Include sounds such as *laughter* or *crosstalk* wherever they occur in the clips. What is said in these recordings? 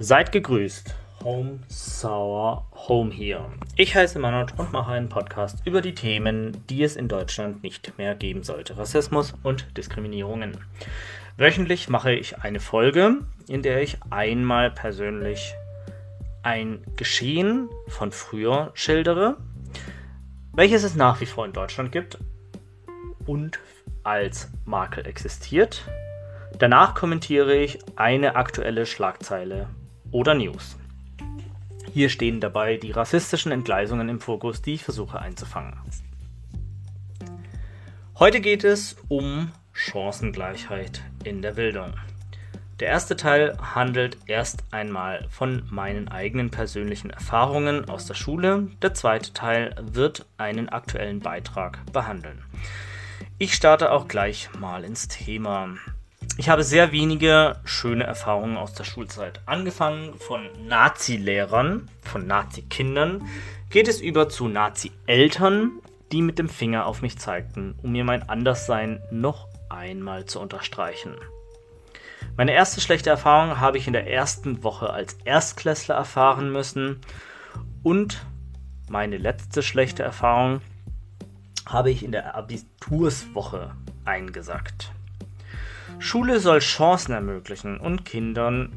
Seid gegrüßt. Home Sour Home hier. Ich heiße Manoj und mache einen Podcast über die Themen, die es in Deutschland nicht mehr geben sollte. Rassismus und Diskriminierungen. Wöchentlich mache ich eine Folge, in der ich einmal persönlich ein Geschehen von früher schildere, welches es nach wie vor in Deutschland gibt und als Makel existiert. Danach kommentiere ich eine aktuelle Schlagzeile oder News. Hier stehen dabei die rassistischen Entgleisungen im Fokus, die ich versuche einzufangen. Heute geht es um Chancengleichheit in der Bildung. Der erste Teil handelt erst einmal von meinen eigenen persönlichen Erfahrungen aus der Schule. Der zweite Teil wird einen aktuellen Beitrag behandeln. Ich starte auch gleich mal ins Thema. Ich habe sehr wenige schöne Erfahrungen aus der Schulzeit. Angefangen von Nazi-Lehrern, von Nazi-Kindern, geht es über zu Nazi-Eltern, die mit dem Finger auf mich zeigten, um mir mein Anderssein noch einmal zu unterstreichen. Meine erste schlechte Erfahrung habe ich in der ersten Woche als Erstklässler erfahren müssen und meine letzte schlechte Erfahrung habe ich in der Abiturswoche eingesackt. Schule soll Chancen ermöglichen und Kindern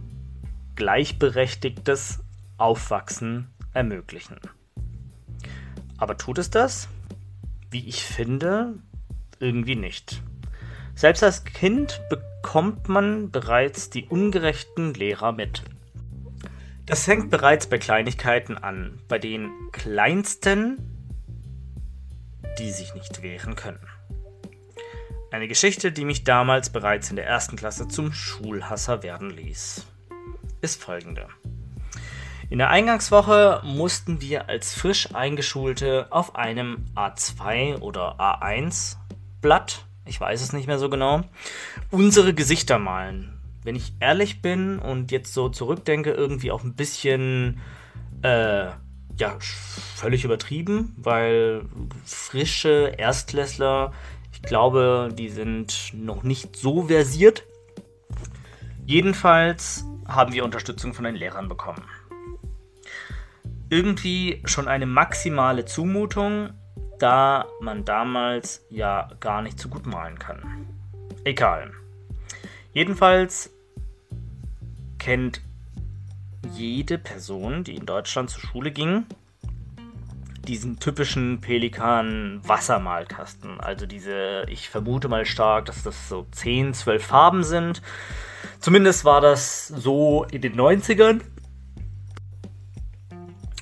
gleichberechtigtes Aufwachsen ermöglichen. Aber tut es das? Wie ich finde, irgendwie nicht. Selbst als Kind bekommt man bereits die ungerechten Lehrer mit. Das fängt bereits bei Kleinigkeiten an, bei den kleinsten, die sich nicht wehren können. Eine Geschichte, die mich damals bereits in der ersten Klasse zum Schulhasser werden ließ, ist folgende. In der Eingangswoche mussten wir als frisch eingeschulte auf einem A2 oder A1 Blatt, ich weiß es nicht mehr so genau, unsere Gesichter malen. Wenn ich ehrlich bin und jetzt so zurückdenke, irgendwie auch ein bisschen äh, ja, völlig übertrieben, weil frische Erstklässler ich glaube, die sind noch nicht so versiert. Jedenfalls haben wir Unterstützung von den Lehrern bekommen. Irgendwie schon eine maximale Zumutung, da man damals ja gar nicht so gut malen kann. Egal. Jedenfalls kennt jede Person, die in Deutschland zur Schule ging, diesen typischen Pelikan-Wassermalkasten. Also diese, ich vermute mal stark, dass das so 10, 12 Farben sind. Zumindest war das so in den 90ern.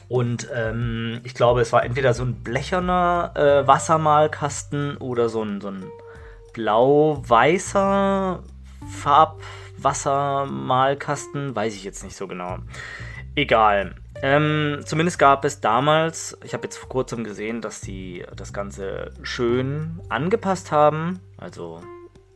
Und ähm, ich glaube, es war entweder so ein blecherner äh, Wassermalkasten oder so ein, so ein blau-weißer Farbwassermalkasten. Weiß ich jetzt nicht so genau. Egal. Ähm, zumindest gab es damals, ich habe jetzt vor kurzem gesehen, dass sie das Ganze schön angepasst haben. Also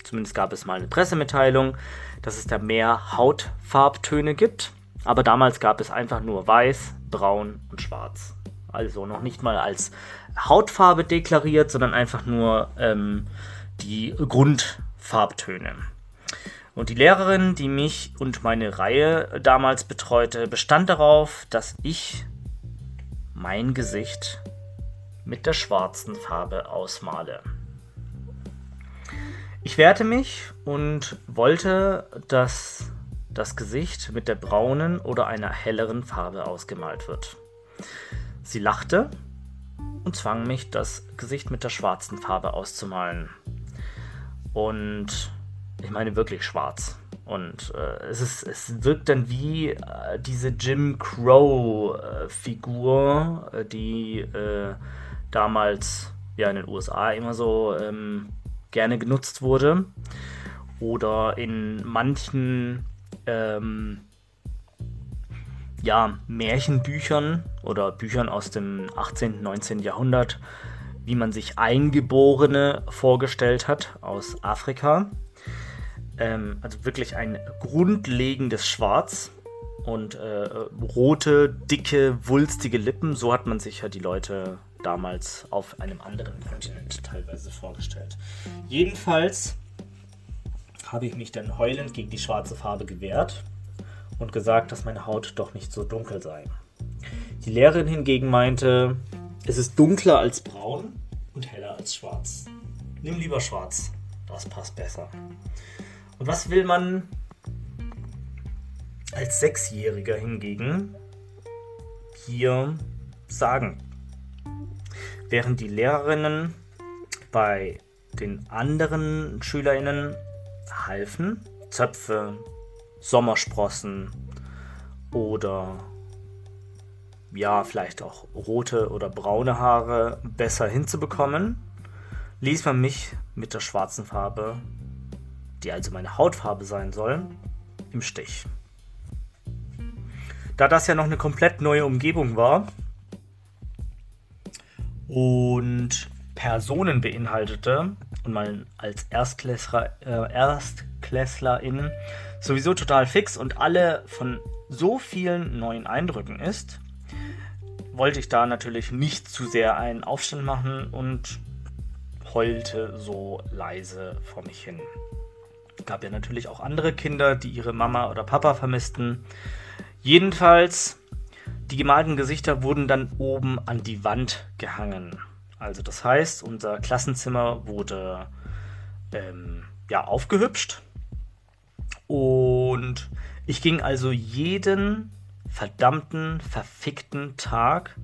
zumindest gab es mal eine Pressemitteilung, dass es da mehr Hautfarbtöne gibt. Aber damals gab es einfach nur weiß, braun und schwarz. Also noch nicht mal als Hautfarbe deklariert, sondern einfach nur ähm, die Grundfarbtöne. Und die Lehrerin, die mich und meine Reihe damals betreute, bestand darauf, dass ich mein Gesicht mit der schwarzen Farbe ausmale. Ich wehrte mich und wollte, dass das Gesicht mit der braunen oder einer helleren Farbe ausgemalt wird. Sie lachte und zwang mich, das Gesicht mit der schwarzen Farbe auszumalen. Und ich meine wirklich schwarz. Und äh, es, ist, es wirkt dann wie äh, diese Jim Crow-Figur, äh, die äh, damals ja in den USA immer so ähm, gerne genutzt wurde. Oder in manchen ähm, ja, Märchenbüchern oder Büchern aus dem 18., 19. Jahrhundert, wie man sich Eingeborene vorgestellt hat aus Afrika. Ähm, also wirklich ein grundlegendes Schwarz und äh, rote, dicke, wulstige Lippen. So hat man sich ja die Leute damals auf einem anderen Kontinent teilweise vorgestellt. Jedenfalls habe ich mich dann heulend gegen die schwarze Farbe gewehrt und gesagt, dass meine Haut doch nicht so dunkel sei. Die Lehrerin hingegen meinte, es ist dunkler als braun und heller als schwarz. Nimm lieber schwarz, das passt besser. Was will man als Sechsjähriger hingegen hier sagen? Während die Lehrerinnen bei den anderen Schülerinnen halfen, Zöpfe, Sommersprossen oder ja, vielleicht auch rote oder braune Haare besser hinzubekommen, ließ man mich mit der schwarzen Farbe, die also meine Hautfarbe sein soll, im Stich. Da das ja noch eine komplett neue Umgebung war und Personen beinhaltete und man als Erstklässler, äh, ErstklässlerInnen sowieso total fix und alle von so vielen neuen Eindrücken ist, wollte ich da natürlich nicht zu sehr einen Aufstand machen und heulte so leise vor mich hin. Gab ja natürlich auch andere Kinder, die ihre Mama oder Papa vermissten. Jedenfalls, die gemalten Gesichter wurden dann oben an die Wand gehangen. Also das heißt, unser Klassenzimmer wurde ähm, ja aufgehübscht und ich ging also jeden verdammten, verfickten Tag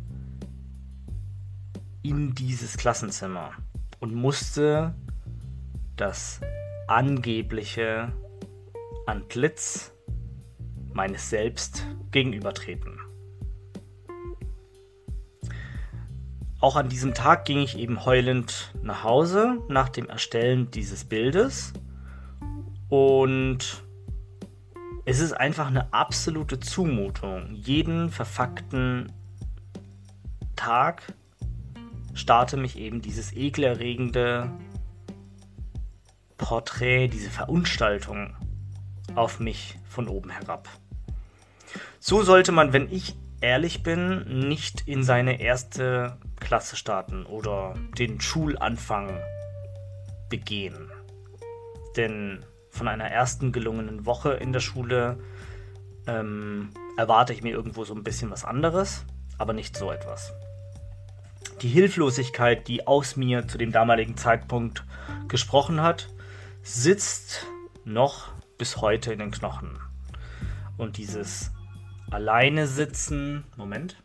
in dieses Klassenzimmer und musste das angebliche Antlitz meines Selbst gegenübertreten. Auch an diesem Tag ging ich eben heulend nach Hause nach dem Erstellen dieses Bildes. Und es ist einfach eine absolute Zumutung. Jeden verfuckten Tag starte mich eben dieses ekelerregende Porträt, diese Verunstaltung auf mich von oben herab. So sollte man, wenn ich ehrlich bin, nicht in seine erste Klasse starten oder den Schulanfang begehen. Denn von einer ersten gelungenen Woche in der Schule ähm, erwarte ich mir irgendwo so ein bisschen was anderes, aber nicht so etwas. Die Hilflosigkeit, die aus mir zu dem damaligen Zeitpunkt gesprochen hat, sitzt noch bis heute in den Knochen. Und dieses alleine sitzen. Moment.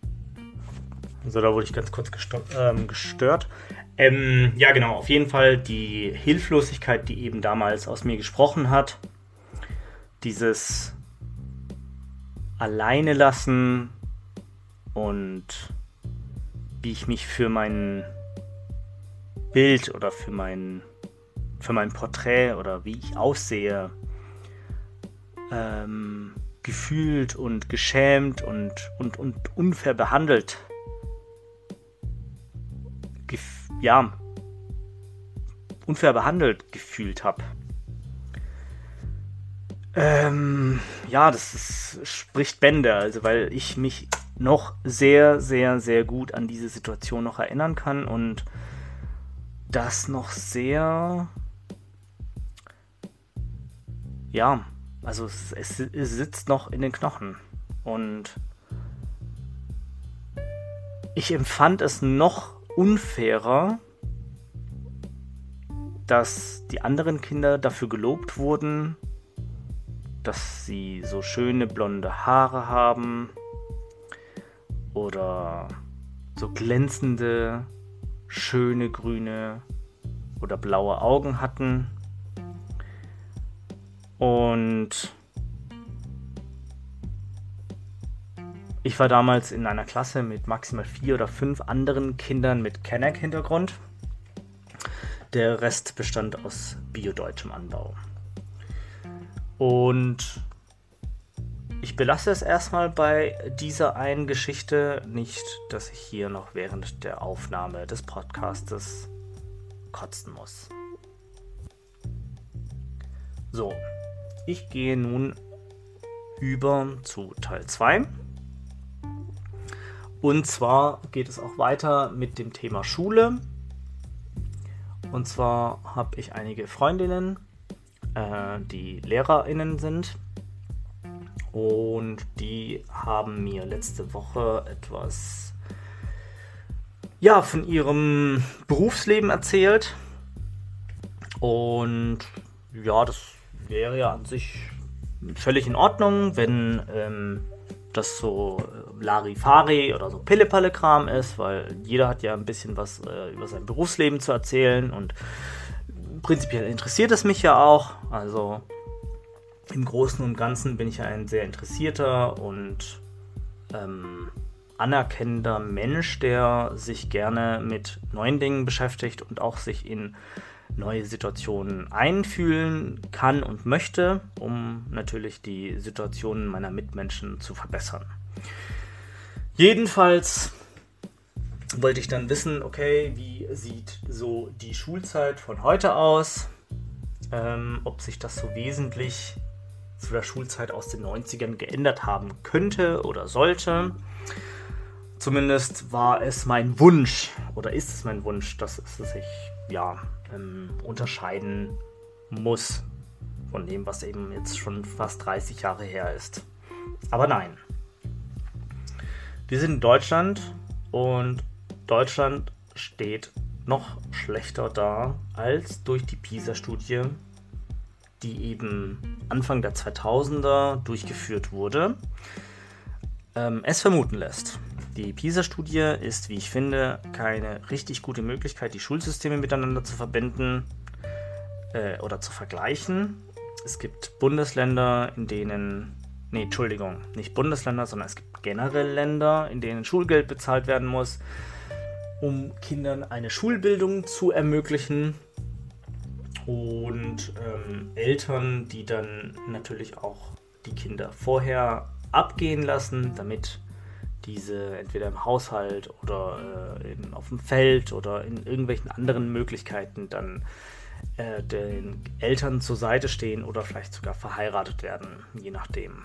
So, da wurde ich ganz kurz ähm, gestört. Ähm, ja, genau, auf jeden Fall die Hilflosigkeit, die eben damals aus mir gesprochen hat. Dieses alleine lassen und wie ich mich für mein Bild oder für mein, für mein Porträt oder wie ich aussehe ähm, gefühlt und geschämt und, und, und unfair behandelt. Gef ja, unfair behandelt gefühlt habe. Ähm, ja, das ist, spricht Bände, also weil ich mich noch sehr, sehr, sehr gut an diese Situation noch erinnern kann und das noch sehr, ja, also es, es, es sitzt noch in den Knochen. Und ich empfand es noch unfairer, dass die anderen Kinder dafür gelobt wurden, dass sie so schöne blonde Haare haben oder so glänzende, schöne grüne oder blaue Augen hatten und ich war damals in einer Klasse mit maximal vier oder fünf anderen Kindern mit Kenneck-Hintergrund. Der Rest bestand aus biodeutschem Anbau. Und ich belasse es erstmal bei dieser einen Geschichte, nicht, dass ich hier noch während der Aufnahme des Podcastes kotzen muss. So, ich gehe nun über zu Teil 2. Und zwar geht es auch weiter mit dem Thema Schule. Und zwar habe ich einige Freundinnen, äh, die Lehrerinnen sind. und die haben mir letzte Woche etwas ja, von ihrem Berufsleben erzählt. Und ja, das wäre ja an sich völlig in Ordnung, wenn ähm, das so äh, Larifari oder so Pille-Palle-Kram ist, weil jeder hat ja ein bisschen was äh, über sein Berufsleben zu erzählen und prinzipiell interessiert es mich ja auch. Also im Großen und Ganzen bin ich ja ein sehr interessierter und ähm, anerkennender Mensch, der sich gerne mit neuen Dingen beschäftigt und auch sich in neue Situationen einfühlen kann und möchte, um natürlich die Situationen meiner Mitmenschen zu verbessern. Jedenfalls wollte ich dann wissen, okay, wie sieht so die Schulzeit von heute aus? Ähm, ob sich das so wesentlich zu der Schulzeit aus den 90ern geändert haben könnte oder sollte. Zumindest war es mein Wunsch oder ist es mein Wunsch, dass es sich ja ähm, unterscheiden muss von dem, was eben jetzt schon fast 30 Jahre her ist. Aber nein. Wir sind in Deutschland und Deutschland steht noch schlechter da als durch die PISA-Studie, die eben Anfang der 2000er durchgeführt wurde, ähm, es vermuten lässt. Die PISA-Studie ist, wie ich finde, keine richtig gute Möglichkeit, die Schulsysteme miteinander zu verbinden äh, oder zu vergleichen. Es gibt Bundesländer, in denen, nee, Entschuldigung, nicht Bundesländer, sondern es gibt generell Länder, in denen Schulgeld bezahlt werden muss, um Kindern eine Schulbildung zu ermöglichen. Und ähm, Eltern, die dann natürlich auch die Kinder vorher abgehen lassen, damit diese entweder im Haushalt oder äh, in, auf dem Feld oder in irgendwelchen anderen Möglichkeiten dann äh, den Eltern zur Seite stehen oder vielleicht sogar verheiratet werden, je nachdem.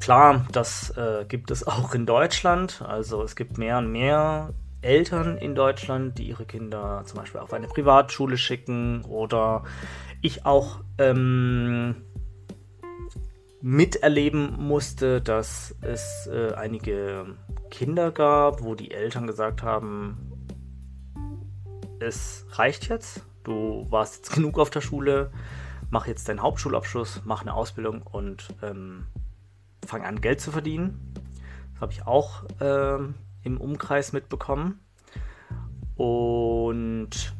Klar, das äh, gibt es auch in Deutschland. Also es gibt mehr und mehr Eltern in Deutschland, die ihre Kinder zum Beispiel auf eine Privatschule schicken oder ich auch ähm, miterleben musste, dass es äh, einige Kinder gab, wo die Eltern gesagt haben, es reicht jetzt, du warst jetzt genug auf der Schule, mach jetzt deinen Hauptschulabschluss, mach eine Ausbildung und ähm, fang an, Geld zu verdienen. Das habe ich auch ähm, im Umkreis mitbekommen. Und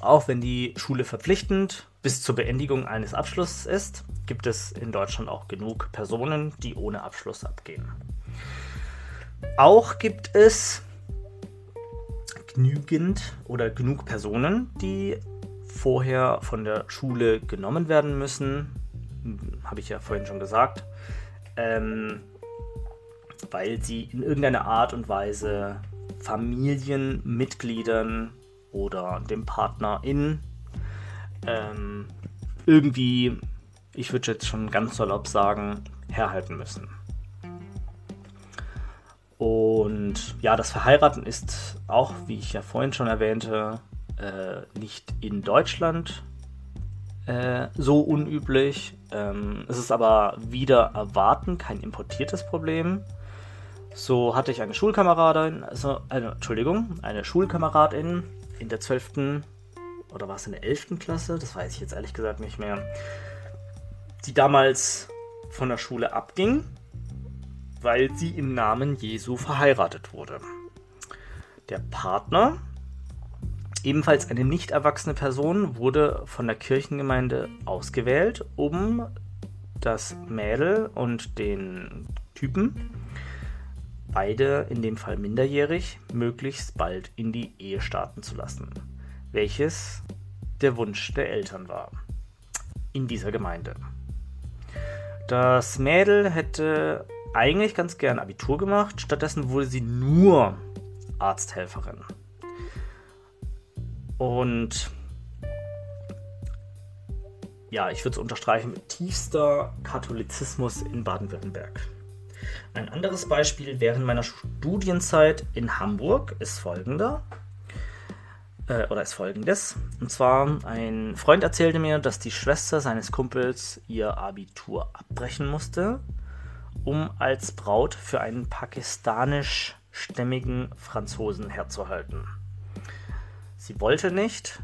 auch wenn die Schule verpflichtend bis zur Beendigung eines Abschlusses ist, gibt es in Deutschland auch genug Personen, die ohne Abschluss abgehen. Auch gibt es genügend oder genug Personen, die vorher von der Schule genommen werden müssen, habe ich ja vorhin schon gesagt, ähm, weil sie in irgendeiner Art und Weise Familienmitgliedern oder dem Partner in ähm, irgendwie ich würde jetzt schon ganz salopp sagen, herhalten müssen. Und ja, das Verheiraten ist auch, wie ich ja vorhin schon erwähnte, äh, nicht in Deutschland äh, so unüblich. Ähm, es ist aber wieder erwarten kein importiertes Problem. So hatte ich eine Schulkameradin, also eine, Entschuldigung, eine Schulkameradin in der 12. oder war es in der 11. Klasse? Das weiß ich jetzt ehrlich gesagt nicht mehr die damals von der Schule abging, weil sie im Namen Jesu verheiratet wurde. Der Partner, ebenfalls eine nicht erwachsene Person, wurde von der Kirchengemeinde ausgewählt, um das Mädel und den Typen, beide in dem Fall minderjährig, möglichst bald in die Ehe starten zu lassen, welches der Wunsch der Eltern war in dieser Gemeinde. Das Mädel hätte eigentlich ganz gern Abitur gemacht, stattdessen wurde sie nur Arzthelferin. Und ja, ich würde es unterstreichen mit tiefster Katholizismus in Baden-Württemberg. Ein anderes Beispiel während meiner Studienzeit in Hamburg ist folgender. Äh, oder ist folgendes. Und zwar, ein Freund erzählte mir, dass die Schwester seines Kumpels ihr Abitur abbrechen musste, um als Braut für einen pakistanischstämmigen Franzosen herzuhalten. Sie wollte nicht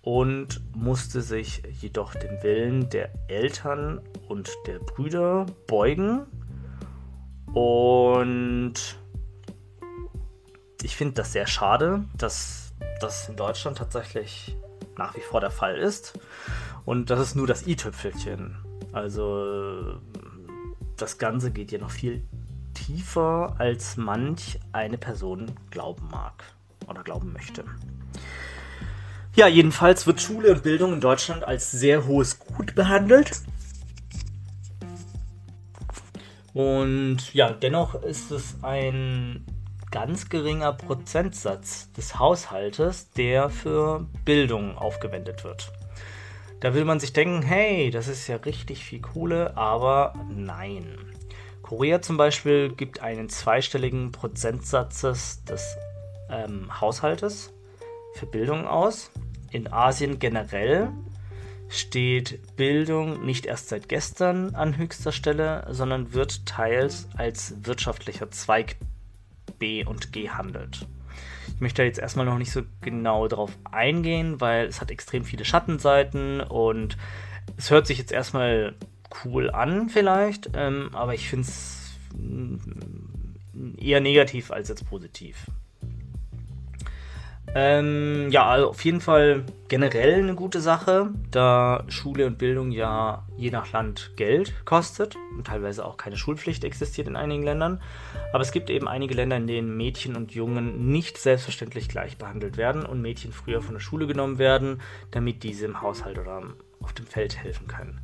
und musste sich jedoch dem Willen der Eltern und der Brüder beugen. Und ich finde das sehr schade, dass das in Deutschland tatsächlich nach wie vor der Fall ist. Und das ist nur das i-Tüpfelchen. Also das Ganze geht ja noch viel tiefer, als manch eine Person glauben mag oder glauben möchte. Ja, jedenfalls wird Schule und Bildung in Deutschland als sehr hohes Gut behandelt. Und ja, dennoch ist es ein ganz geringer Prozentsatz des Haushaltes, der für Bildung aufgewendet wird. Da will man sich denken, hey, das ist ja richtig viel Kohle, aber nein. Korea zum Beispiel gibt einen zweistelligen Prozentsatz des ähm, Haushaltes für Bildung aus. In Asien generell steht Bildung nicht erst seit gestern an höchster Stelle, sondern wird teils als wirtschaftlicher Zweig B und gehandelt. Ich möchte da jetzt erstmal noch nicht so genau drauf eingehen, weil es hat extrem viele Schattenseiten und es hört sich jetzt erstmal cool an vielleicht, ähm, aber ich finde es eher negativ als jetzt positiv. Ähm, ja, also auf jeden Fall generell eine gute Sache, da Schule und Bildung ja je nach Land Geld kostet und teilweise auch keine Schulpflicht existiert in einigen Ländern. Aber es gibt eben einige Länder, in denen Mädchen und Jungen nicht selbstverständlich gleich behandelt werden und Mädchen früher von der Schule genommen werden, damit diese im Haushalt oder auf dem Feld helfen können.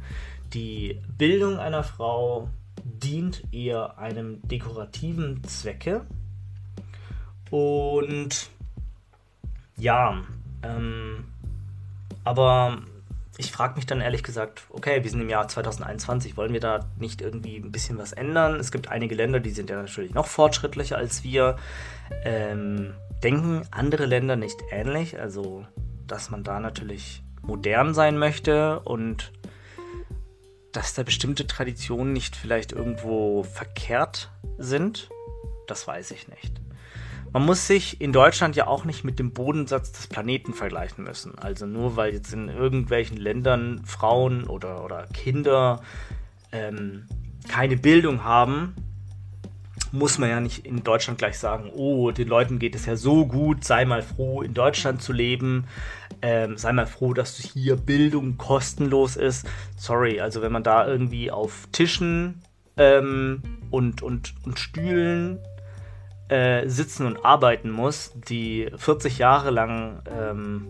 Die Bildung einer Frau dient eher einem dekorativen Zwecke und ja, ähm, aber ich frage mich dann ehrlich gesagt, okay, wir sind im Jahr 2021, wollen wir da nicht irgendwie ein bisschen was ändern? Es gibt einige Länder, die sind ja natürlich noch fortschrittlicher als wir. Ähm, denken andere Länder nicht ähnlich? Also, dass man da natürlich modern sein möchte und dass da bestimmte Traditionen nicht vielleicht irgendwo verkehrt sind? Das weiß ich nicht. Man muss sich in Deutschland ja auch nicht mit dem Bodensatz des Planeten vergleichen müssen. Also nur weil jetzt in irgendwelchen Ländern Frauen oder, oder Kinder ähm, keine Bildung haben, muss man ja nicht in Deutschland gleich sagen, oh, den Leuten geht es ja so gut, sei mal froh, in Deutschland zu leben, ähm, sei mal froh, dass hier Bildung kostenlos ist. Sorry, also wenn man da irgendwie auf Tischen ähm, und, und, und Stühlen äh, sitzen und arbeiten muss, die 40 Jahre lang ähm,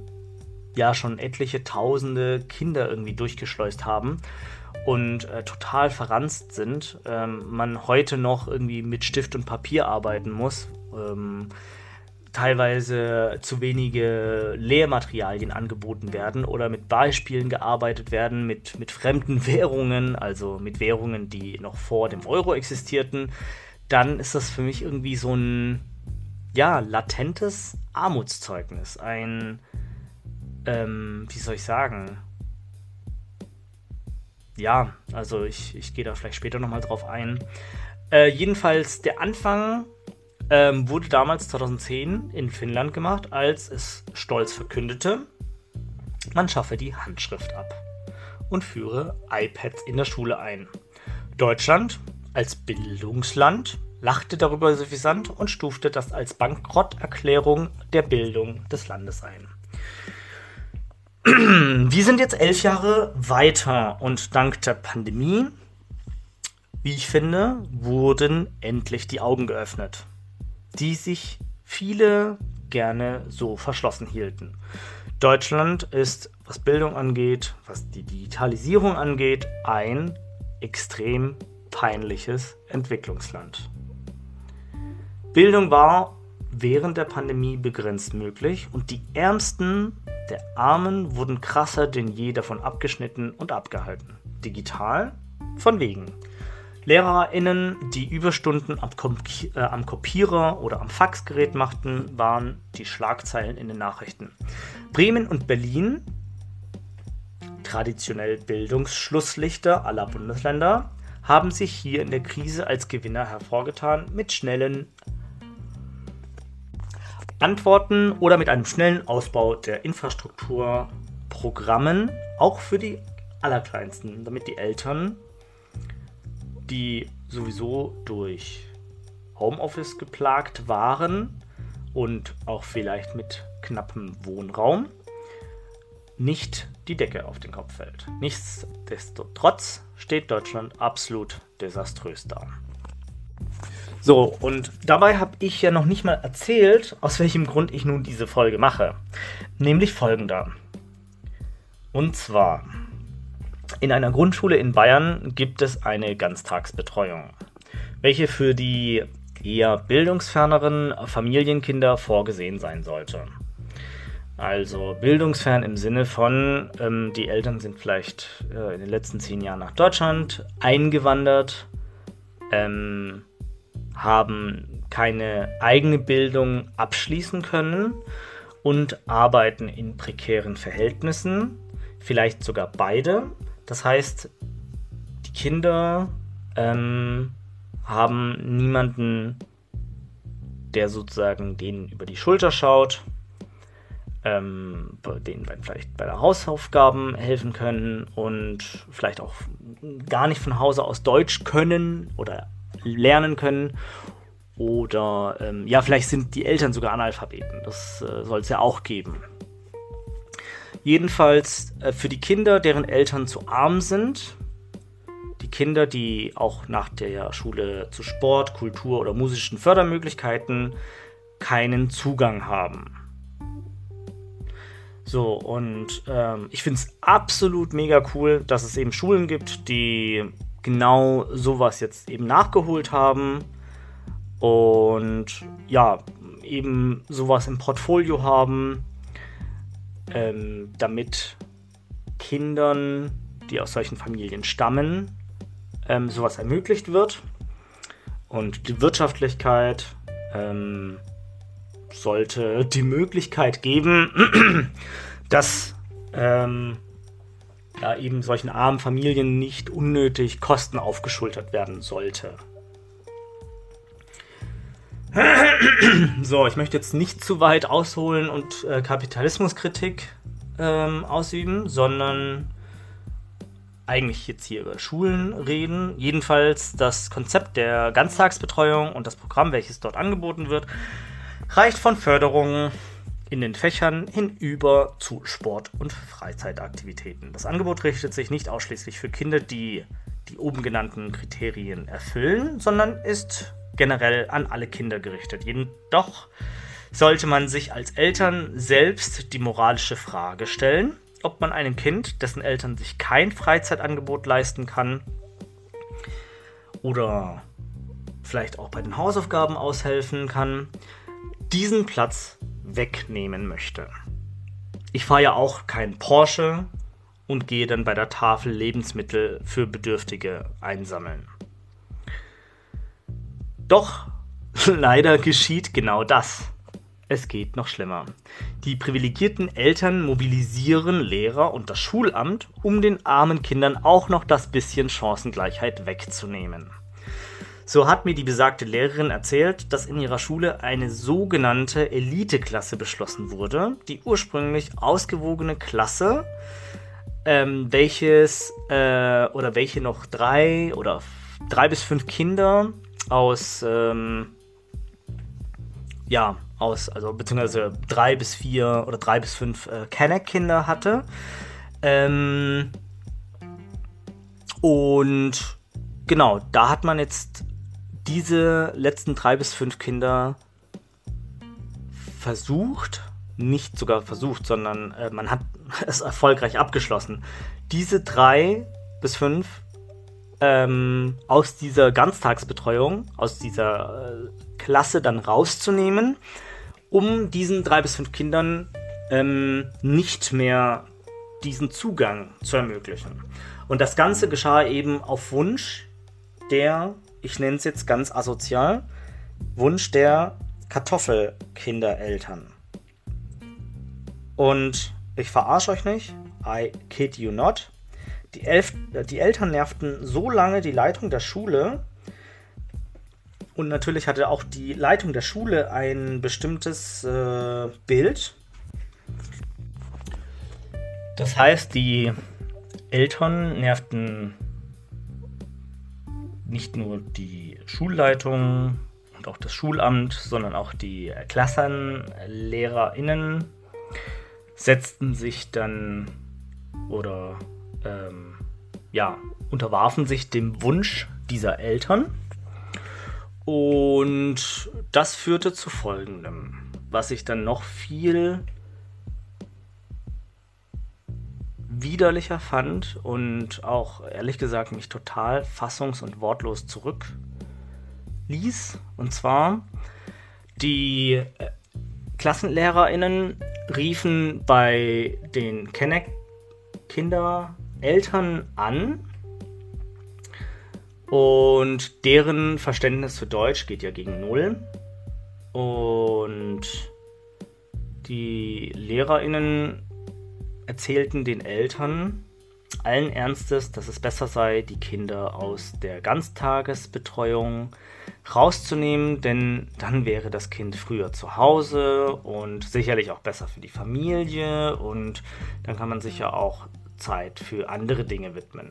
ja schon etliche tausende Kinder irgendwie durchgeschleust haben und äh, total verranzt sind, ähm, man heute noch irgendwie mit Stift und Papier arbeiten muss, ähm, teilweise zu wenige Lehrmaterialien angeboten werden oder mit Beispielen gearbeitet werden, mit, mit fremden *laughs* Währungen, also mit Währungen, die noch vor dem Euro existierten, dann ist das für mich irgendwie so ein, ja, latentes Armutszeugnis. Ein, ähm, wie soll ich sagen? Ja, also ich, ich gehe da vielleicht später nochmal drauf ein. Äh, jedenfalls, der Anfang ähm, wurde damals 2010 in Finnland gemacht, als es stolz verkündete, man schaffe die Handschrift ab und führe iPads in der Schule ein. Deutschland als Bildungsland lachte darüber suffisant und stufte das als Bankrotterklärung der Bildung des Landes ein. *clears throat* Wir sind jetzt elf Jahre weiter und dank der Pandemie, wie ich finde, wurden endlich die Augen geöffnet, die sich viele gerne so verschlossen hielten. Deutschland ist, was Bildung angeht, was die Digitalisierung angeht, ein extrem peinliches Entwicklungsland. Bildung war während der Pandemie begrenzt möglich und die Ärmsten der Armen wurden krasser denn je davon abgeschnitten und abgehalten. Digital? Von wegen. LehrerInnen, die Überstunden am, Kompi äh, am Kopierer oder am Faxgerät machten, waren die Schlagzeilen in den Nachrichten. Bremen und Berlin, traditionell Bildungsschlusslichter aller Bundesländer, haben sich hier in der Krise als Gewinner hervorgetan mit schnellen Antworten oder mit einem schnellen Ausbau der Infrastrukturprogrammen, auch für die Allerkleinsten, damit die Eltern, die sowieso durch Homeoffice geplagt waren und auch vielleicht mit knappem Wohnraum, nicht die Decke auf den Kopf fällt. Nichtsdestotrotz steht Deutschland absolut desaströs da. So, und dabei habe ich ja noch nicht mal erzählt, aus welchem Grund ich nun diese Folge mache. Nämlich folgender. Und zwar, in einer Grundschule in Bayern gibt es eine Ganztagsbetreuung, welche für die eher bildungsferneren Familienkinder vorgesehen sein sollte. Also bildungsfern im Sinne von, ähm, die Eltern sind vielleicht äh, in den letzten zehn Jahren nach Deutschland eingewandert, ähm, haben keine eigene Bildung abschließen können und arbeiten in prekären Verhältnissen, vielleicht sogar beide. Das heißt, die Kinder ähm, haben niemanden, der sozusagen denen über die Schulter schaut ähm, denen vielleicht bei der Hausaufgaben helfen können und vielleicht auch gar nicht von Hause aus Deutsch können oder lernen können. Oder ähm, ja, vielleicht sind die Eltern sogar Analphabeten. Das äh, soll es ja auch geben. Jedenfalls äh, für die Kinder, deren Eltern zu arm sind, die Kinder, die auch nach der Schule zu Sport, Kultur oder musischen Fördermöglichkeiten keinen Zugang haben. So, und ähm, ich finde es absolut mega cool, dass es eben Schulen gibt, die genau sowas jetzt eben nachgeholt haben und ja, eben sowas im Portfolio haben, ähm, damit Kindern, die aus solchen Familien stammen, ähm, sowas ermöglicht wird. Und die Wirtschaftlichkeit, ähm, sollte die Möglichkeit geben, *clears throat* dass ähm, ja, eben solchen armen Familien nicht unnötig Kosten aufgeschultert werden sollte. So, ich möchte jetzt nicht zu weit ausholen und äh, Kapitalismuskritik ähm, ausüben, sondern eigentlich jetzt hier über Schulen reden. Jedenfalls das Konzept der Ganztagsbetreuung und das Programm, welches dort angeboten wird, reicht von Förderungen in den Fächern hinüber zu Sport- und Freizeitaktivitäten. Das Angebot richtet sich nicht ausschließlich für Kinder, die die oben genannten Kriterien erfüllen, sondern ist generell an alle Kinder gerichtet. Jedoch sollte man sich als Eltern selbst die moralische Frage stellen, ob man einem Kind, dessen Eltern sich kein Freizeitangebot leisten kann oder vielleicht auch bei den Hausaufgaben aushelfen kann, diesen Platz wegnehmen möchte. Ich fahre ja auch kein Porsche und gehe dann bei der Tafel Lebensmittel für Bedürftige einsammeln. Doch *laughs* leider geschieht genau das. Es geht noch schlimmer. Die privilegierten Eltern mobilisieren Lehrer und das Schulamt, um den armen Kindern auch noch das bisschen Chancengleichheit wegzunehmen. So hat mir die besagte Lehrerin erzählt, dass in ihrer Schule eine sogenannte Eliteklasse beschlossen wurde. Die ursprünglich ausgewogene Klasse, ähm, welches äh, oder welche noch drei oder drei bis fünf Kinder aus ähm, ja aus also beziehungsweise drei bis vier oder drei bis fünf äh, Kenneck-Kinder hatte. Ähm, und genau, da hat man jetzt diese letzten drei bis fünf Kinder versucht, nicht sogar versucht, sondern äh, man hat *laughs* es erfolgreich abgeschlossen, diese drei bis fünf ähm, aus dieser Ganztagsbetreuung, aus dieser äh, Klasse dann rauszunehmen, um diesen drei bis fünf Kindern ähm, nicht mehr diesen Zugang zu ermöglichen. Und das Ganze geschah eben auf Wunsch der, ich nenne es jetzt ganz asozial, Wunsch der Kartoffelkindereltern. Und ich verarsche euch nicht, I kid you not. Die, Elf die Eltern nervten so lange die Leitung der Schule, und natürlich hatte auch die Leitung der Schule ein bestimmtes äh, Bild. Das heißt, die Eltern nervten nicht nur die Schulleitung und auch das Schulamt, sondern auch die KlassenlehrerInnen setzten sich dann oder ähm, ja, unterwarfen sich dem Wunsch dieser Eltern. Und das führte zu folgendem, was ich dann noch viel widerlicher fand und auch ehrlich gesagt mich total fassungs- und wortlos zurückließ. Und zwar, die äh, KlassenlehrerInnen riefen bei den Kenneck-Kindereltern an und deren Verständnis für Deutsch geht ja gegen Null. Und die LehrerInnen erzählten den Eltern allen Ernstes, dass es besser sei, die Kinder aus der Ganztagesbetreuung rauszunehmen, denn dann wäre das Kind früher zu Hause und sicherlich auch besser für die Familie und dann kann man sich ja auch Zeit für andere Dinge widmen.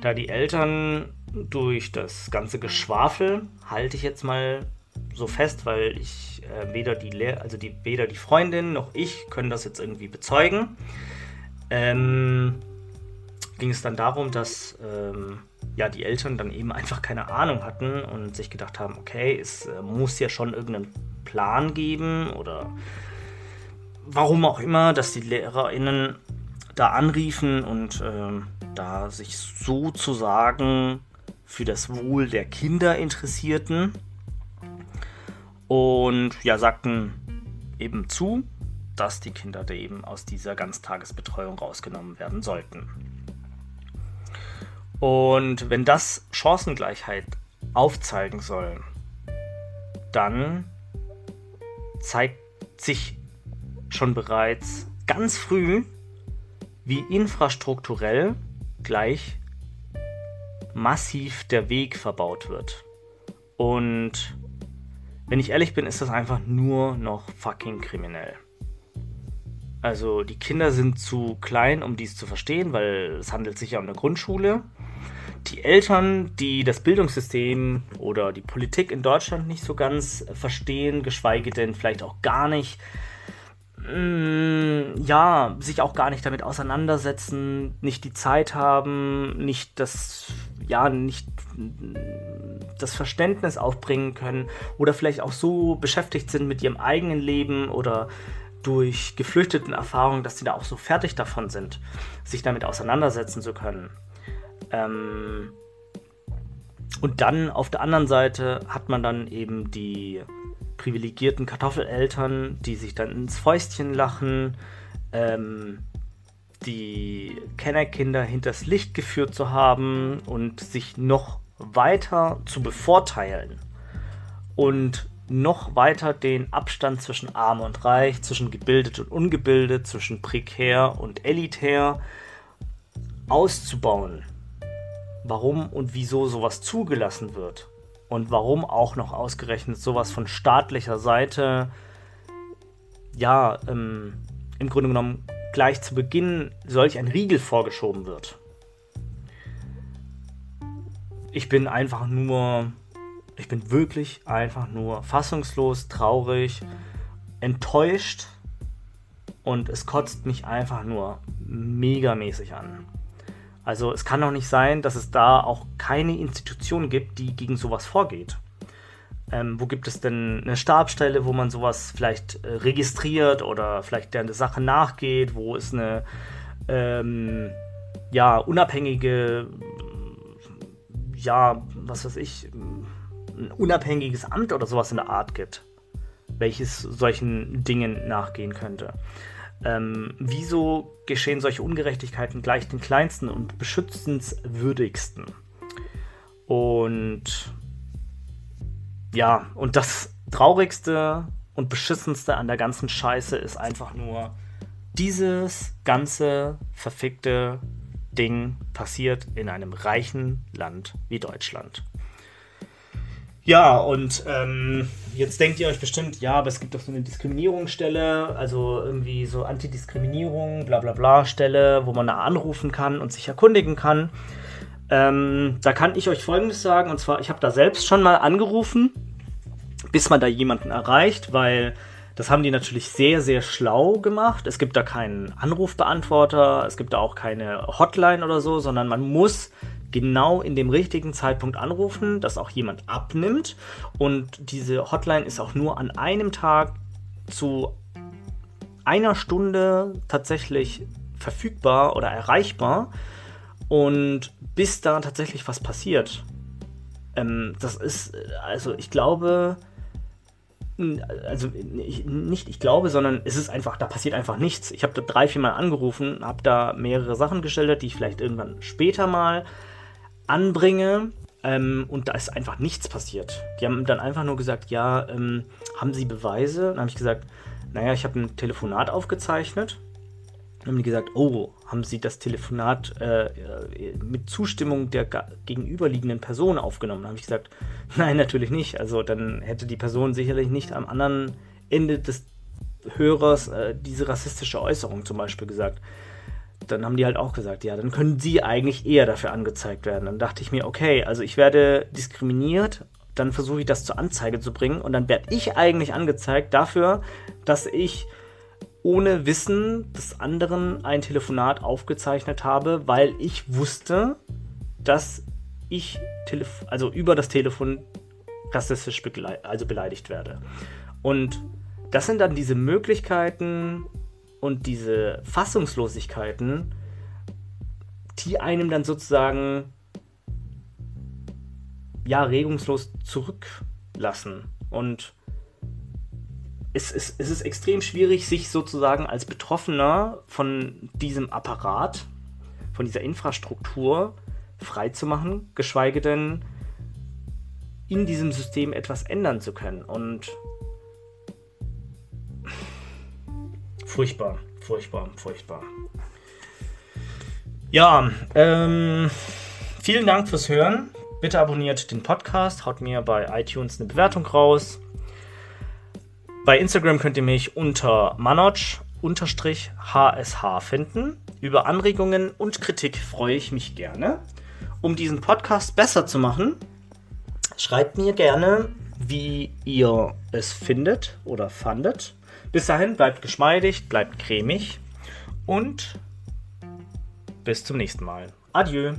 Da die Eltern durch das ganze Geschwafel, halte ich jetzt mal so fest, weil ich äh, weder die Lehr also die, weder die Freundin noch ich können das jetzt irgendwie bezeugen. Ähm, ging es dann darum, dass ähm, ja die Eltern dann eben einfach keine Ahnung hatten und sich gedacht haben, okay, es äh, muss ja schon irgendeinen Plan geben oder warum auch immer, dass die LehrerInnen da anriefen und ähm, da sich sozusagen für das Wohl der Kinder interessierten und ja, sagten eben zu, dass die Kinder da eben aus dieser Ganztagesbetreuung rausgenommen werden sollten. Und wenn das Chancengleichheit aufzeigen soll, dann zeigt sich schon bereits ganz früh, wie infrastrukturell gleich massiv der Weg verbaut wird. Und wenn ich ehrlich bin, ist das einfach nur noch fucking kriminell. Also die Kinder sind zu klein, um dies zu verstehen, weil es handelt sich ja um eine Grundschule. Die Eltern, die das Bildungssystem oder die Politik in Deutschland nicht so ganz verstehen, geschweige denn vielleicht auch gar nicht Mm, ja, sich auch gar nicht damit auseinandersetzen, nicht die Zeit haben, nicht das, ja, nicht das Verständnis aufbringen können oder vielleicht auch so beschäftigt sind mit ihrem eigenen Leben oder durch geflüchteten Erfahrungen, dass sie da auch so fertig davon sind, sich damit auseinandersetzen zu können. Ähm und dann auf der anderen Seite hat man dann eben die privilegierten Kartoffeleltern, die sich dann ins Fäustchen lachen, ähm, die Kennerkinder hinters Licht geführt zu haben und sich noch weiter zu bevorteilen und noch weiter den Abstand zwischen arm und reich, zwischen gebildet und ungebildet, zwischen prekär und elitär auszubauen. Warum und wieso sowas zugelassen wird und warum auch noch ausgerechnet sowas von staatlicher Seite, ja, ähm, im Grunde genommen gleich zu Beginn solch ein Riegel vorgeschoben wird. Ich bin einfach nur, ich bin wirklich einfach nur fassungslos, traurig, enttäuscht und es kotzt mich einfach nur megamäßig an. Also es kann doch nicht sein, dass es da auch keine Institution gibt, die gegen sowas vorgeht. Ähm, wo gibt es denn eine Stabstelle, wo man sowas vielleicht äh, registriert oder vielleicht der Sache nachgeht? Wo es eine ähm, ja, unabhängige, ja, was weiß ich, ein unabhängiges Amt oder sowas in der Art gibt, welches solchen Dingen nachgehen könnte? Ähm, wieso geschehen solche Ungerechtigkeiten gleich den kleinsten und beschützenswürdigsten? Und ja, und das Traurigste und Beschissenste an der ganzen Scheiße ist einfach nur, dieses ganze verfickte Ding passiert in einem reichen Land wie Deutschland. Ja, und ähm, jetzt denkt ihr euch bestimmt, ja, aber es gibt doch so eine Diskriminierungsstelle, also irgendwie so Antidiskriminierung, bla bla bla Stelle, wo man da anrufen kann und sich erkundigen kann. Ähm, da kann ich euch Folgendes sagen, und zwar, ich habe da selbst schon mal angerufen, bis man da jemanden erreicht, weil das haben die natürlich sehr, sehr schlau gemacht. Es gibt da keinen Anrufbeantworter, es gibt da auch keine Hotline oder so, sondern man muss genau in dem richtigen Zeitpunkt anrufen, dass auch jemand abnimmt. Und diese Hotline ist auch nur an einem Tag zu einer Stunde tatsächlich verfügbar oder erreichbar. Und bis da tatsächlich was passiert, ähm, das ist, also ich glaube, also nicht ich glaube, sondern es ist einfach, da passiert einfach nichts. Ich habe da drei, vier Mal angerufen, habe da mehrere Sachen geschildert, die ich vielleicht irgendwann später mal anbringe. Ähm, und da ist einfach nichts passiert. Die haben dann einfach nur gesagt, ja, ähm, haben Sie Beweise? Dann habe ich gesagt, naja, ich habe ein Telefonat aufgezeichnet. Dann haben die gesagt, oh, haben Sie das Telefonat äh, mit Zustimmung der gegenüberliegenden Person aufgenommen? Dann habe ich gesagt, *laughs* nein, natürlich nicht. Also dann hätte die Person sicherlich nicht am anderen Ende des Hörers äh, diese rassistische Äußerung zum Beispiel gesagt dann haben die halt auch gesagt, ja, dann können sie eigentlich eher dafür angezeigt werden. Dann dachte ich mir, okay, also ich werde diskriminiert, dann versuche ich das zur Anzeige zu bringen und dann werde ich eigentlich angezeigt dafür, dass ich ohne Wissen des anderen ein Telefonat aufgezeichnet habe, weil ich wusste, dass ich also über das Telefon rassistisch also beleidigt werde. Und das sind dann diese Möglichkeiten, und diese Fassungslosigkeiten, die einem dann sozusagen ja regungslos zurücklassen. Und es ist, es ist extrem schwierig, sich sozusagen als Betroffener von diesem Apparat, von dieser Infrastruktur freizumachen, geschweige denn in diesem System etwas ändern zu können. Und Furchtbar, furchtbar, furchtbar. Ja, ähm, vielen Dank fürs Hören. Bitte abonniert den Podcast, haut mir bei iTunes eine Bewertung raus. Bei Instagram könnt ihr mich unter manoj-hsh finden. Über Anregungen und Kritik freue ich mich gerne. Um diesen Podcast besser zu machen, schreibt mir gerne, wie ihr es findet oder fandet. Bis dahin bleibt geschmeidig, bleibt cremig und bis zum nächsten Mal. Adieu.